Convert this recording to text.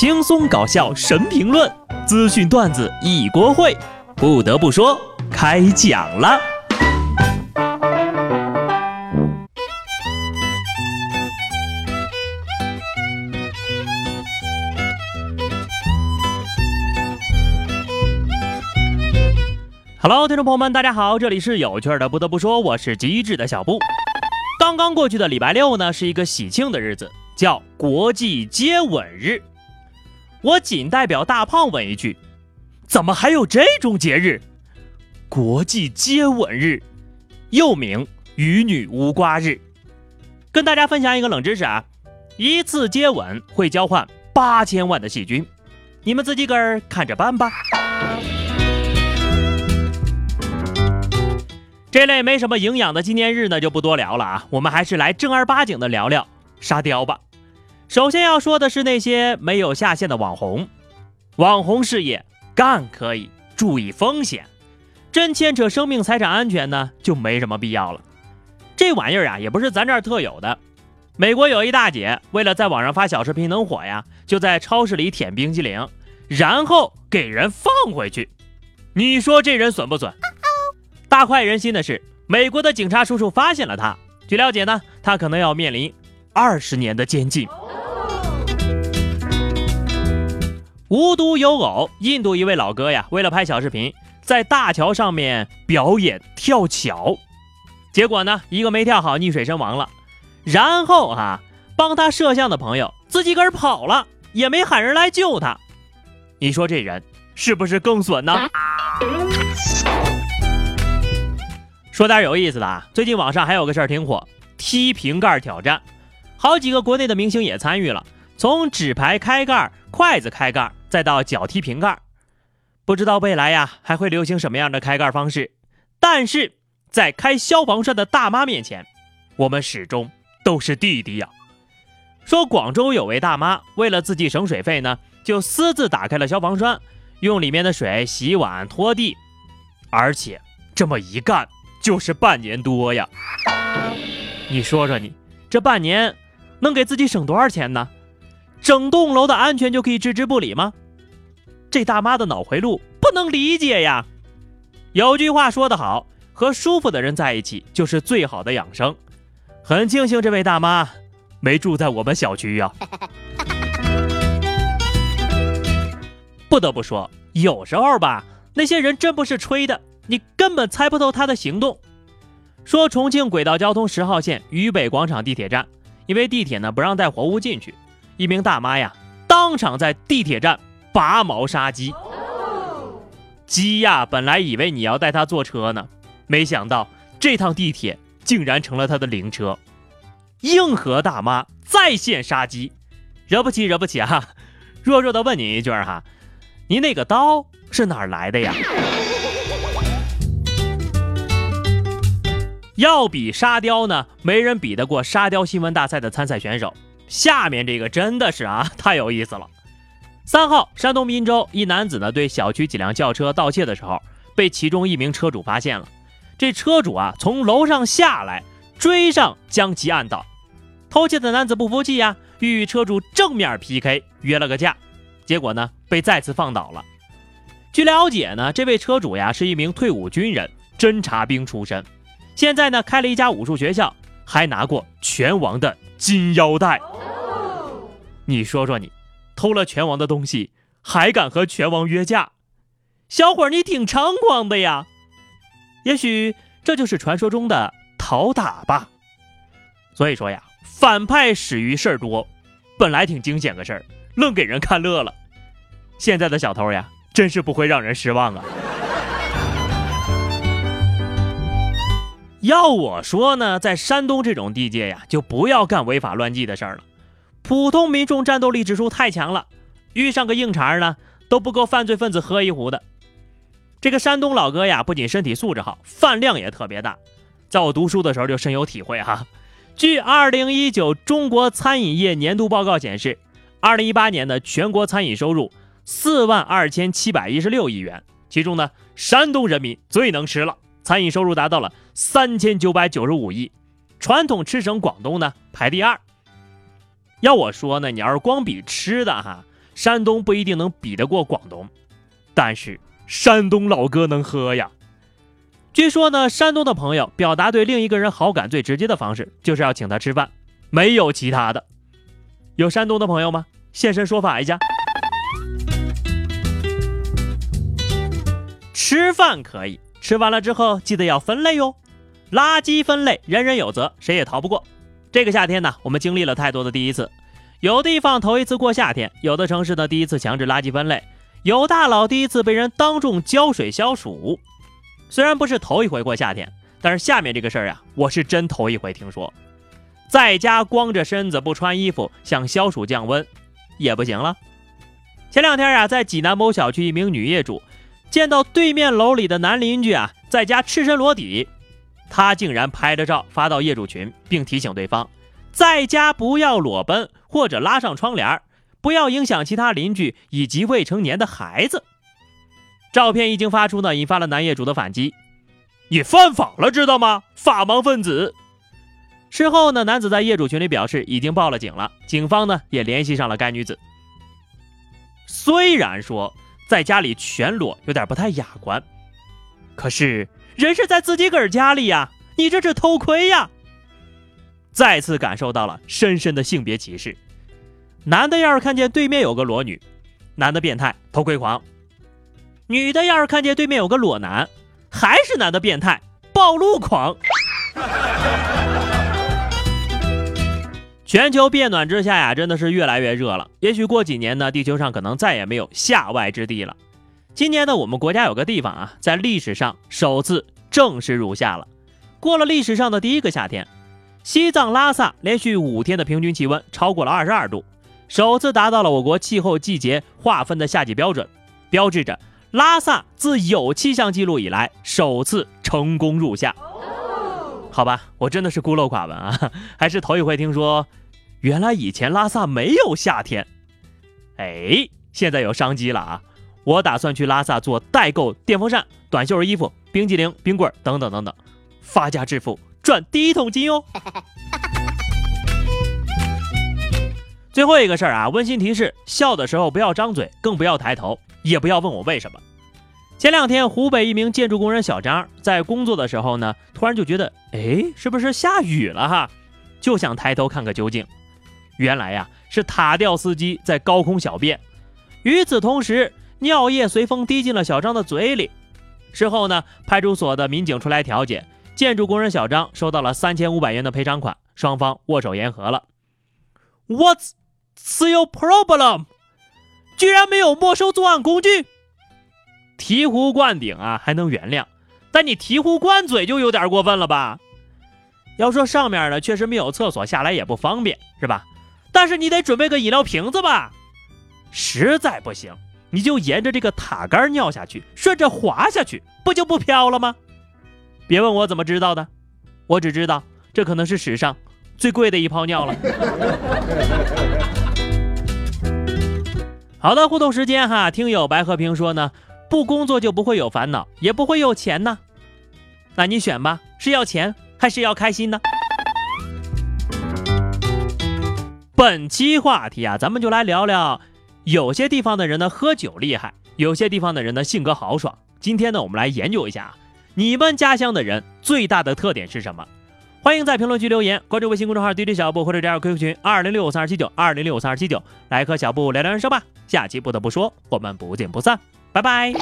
轻松搞笑神评论，资讯段子一锅烩。不得不说，开讲了。Hello，听众朋友们，大家好，这里是有趣的。不得不说，我是机智的小布。刚刚过去的礼拜六呢，是一个喜庆的日子，叫国际接吻日。我仅代表大胖问一句：怎么还有这种节日？国际接吻日，又名与女无瓜日。跟大家分享一个冷知识啊，一次接吻会交换八千万的细菌，你们自己个儿看着办吧。这类没什么营养的纪念日呢，就不多聊了啊。我们还是来正儿八经的聊聊沙雕吧。首先要说的是那些没有下线的网红，网红事业干可以，注意风险，真牵扯生命财产安全呢，就没什么必要了。这玩意儿啊，也不是咱这儿特有的。美国有一大姐，为了在网上发小视频能火呀，就在超市里舔冰激凌，然后给人放回去。你说这人损不损？大快人心的是，美国的警察叔叔发现了他。据了解呢，他可能要面临二十年的监禁。无独有偶，印度一位老哥呀，为了拍小视频，在大桥上面表演跳桥，结果呢，一个没跳好，溺水身亡了。然后啊，帮他摄像的朋友自己个儿跑了，也没喊人来救他。你说这人是不是更损呢？说点有意思的啊，最近网上还有个事儿挺火，踢瓶盖挑战，好几个国内的明星也参与了，从纸牌开盖、筷子开盖。再到脚踢瓶盖，不知道未来呀还会流行什么样的开盖方式。但是在开消防栓的大妈面前，我们始终都是弟弟呀。说广州有位大妈为了自己省水费呢，就私自打开了消防栓，用里面的水洗碗拖地，而且这么一干就是半年多呀。你说说你这半年能给自己省多少钱呢？整栋楼的安全就可以置之不理吗？这大妈的脑回路不能理解呀！有句话说得好，和舒服的人在一起就是最好的养生。很庆幸这位大妈没住在我们小区呀。不得不说，有时候吧，那些人真不是吹的，你根本猜不透他的行动。说重庆轨道交通十号线渝北广场地铁站，因为地铁呢不让带活物进去。一名大妈呀，当场在地铁站拔毛杀鸡。鸡呀，本来以为你要带它坐车呢，没想到这趟地铁竟然成了它的灵车。硬核大妈在线杀鸡，惹不起，惹不起啊！弱弱的问你一句哈，您那个刀是哪儿来的呀？要比沙雕呢，没人比得过沙雕新闻大赛的参赛选手。下面这个真的是啊，太有意思了。三号，山东滨州一男子呢对小区几辆轿车盗窃的时候，被其中一名车主发现了。这车主啊从楼上下来，追上将其按倒。偷窃的男子不服气呀，与车主正面 PK，约了个架，结果呢被再次放倒了。据了解呢，这位车主呀是一名退伍军人，侦察兵出身，现在呢开了一家武术学校，还拿过拳王的金腰带。你说说你，偷了拳王的东西，还敢和拳王约架？小伙儿，你挺猖狂的呀！也许这就是传说中的讨打吧。所以说呀，反派始于事儿多，本来挺惊险个事儿，愣给人看乐了。现在的小偷呀，真是不会让人失望啊。要我说呢，在山东这种地界呀，就不要干违法乱纪的事儿了。普通民众战斗力指数太强了，遇上个硬茬呢都不够犯罪分子喝一壶的。这个山东老哥呀，不仅身体素质好，饭量也特别大。在我读书的时候就深有体会哈。据2019中国餐饮业年度报告显示，2018年的全国餐饮收入4万2716亿元，其中呢，山东人民最能吃了，餐饮收入达到了3995亿，传统吃省广东呢排第二。要我说呢，你要是光比吃的哈，山东不一定能比得过广东，但是山东老哥能喝呀。据说呢，山东的朋友表达对另一个人好感最直接的方式，就是要请他吃饭，没有其他的。有山东的朋友吗？现身说法一下。吃饭可以，吃完了之后记得要分类哟。垃圾分类，人人有责，谁也逃不过。这个夏天呢，我们经历了太多的第一次。有地方头一次过夏天，有的城市呢第一次强制垃圾分类，有大佬第一次被人当众浇水消暑。虽然不是头一回过夏天，但是下面这个事儿呀，我是真头一回听说。在家光着身子不穿衣服想消暑降温，也不行了。前两天啊，在济南某小区，一名女业主见到对面楼里的男邻居啊在家赤身裸体，他竟然拍着照发到业主群，并提醒对方。在家不要裸奔，或者拉上窗帘，不要影响其他邻居以及未成年的孩子。照片一经发出呢，引发了男业主的反击：“你犯法了，知道吗？法盲分子！”事后呢，男子在业主群里表示已经报了警了，警方呢也联系上了该女子。虽然说在家里全裸有点不太雅观，可是人是在自己个儿家里呀，你这是偷窥呀！再次感受到了深深的性别歧视。男的要是看见对面有个裸女，男的变态偷窥狂；女的要是看见对面有个裸男，还是男的变态暴露狂。全球变暖之下呀，真的是越来越热了。也许过几年呢，地球上可能再也没有夏外之地了。今年呢，我们国家有个地方啊，在历史上首次正式入夏了，过了历史上的第一个夏天。西藏拉萨连续五天的平均气温超过了二十二度，首次达到了我国气候季节划分的夏季标准，标志着拉萨自有气象记录以来首次成功入夏。好吧，我真的是孤陋寡闻啊，还是头一回听说，原来以前拉萨没有夏天。哎，现在有商机了啊！我打算去拉萨做代购电风扇、短袖衣服、冰激凌、冰棍等等等等，发家致富。赚第一桶金哦！最后一个事儿啊，温馨提示：笑的时候不要张嘴，更不要抬头，也不要问我为什么。前两天，湖北一名建筑工人小张在工作的时候呢，突然就觉得，哎，是不是下雨了哈？就想抬头看个究竟。原来呀，是塔吊司机在高空小便，与此同时，尿液随风滴进了小张的嘴里。事后呢，派出所的民警出来调解。建筑工人小张收到了三千五百元的赔偿款，双方握手言和了。What's your problem？居然没有没收作案工具？醍醐灌顶啊，还能原谅，但你醍醐灌嘴就有点过分了吧？要说上面呢，确实没有厕所，下来也不方便，是吧？但是你得准备个饮料瓶子吧？实在不行，你就沿着这个塔杆尿下去，顺着滑下去，不就不飘了吗？别问我怎么知道的，我只知道这可能是史上最贵的一泡尿了。好的，互动时间哈，听友白和平说呢，不工作就不会有烦恼，也不会有钱呢。那你选吧，是要钱还是要开心呢？本期话题啊，咱们就来聊聊，有些地方的人呢喝酒厉害，有些地方的人呢性格豪爽。今天呢，我们来研究一下。你们家乡的人最大的特点是什么？欢迎在评论区留言，关注微信公众号 DJ 小布或者加入 QQ 群二零六五三二七九二零六五三二七九，来和小布聊聊人生吧。下期不得不说，我们不见不散，拜拜。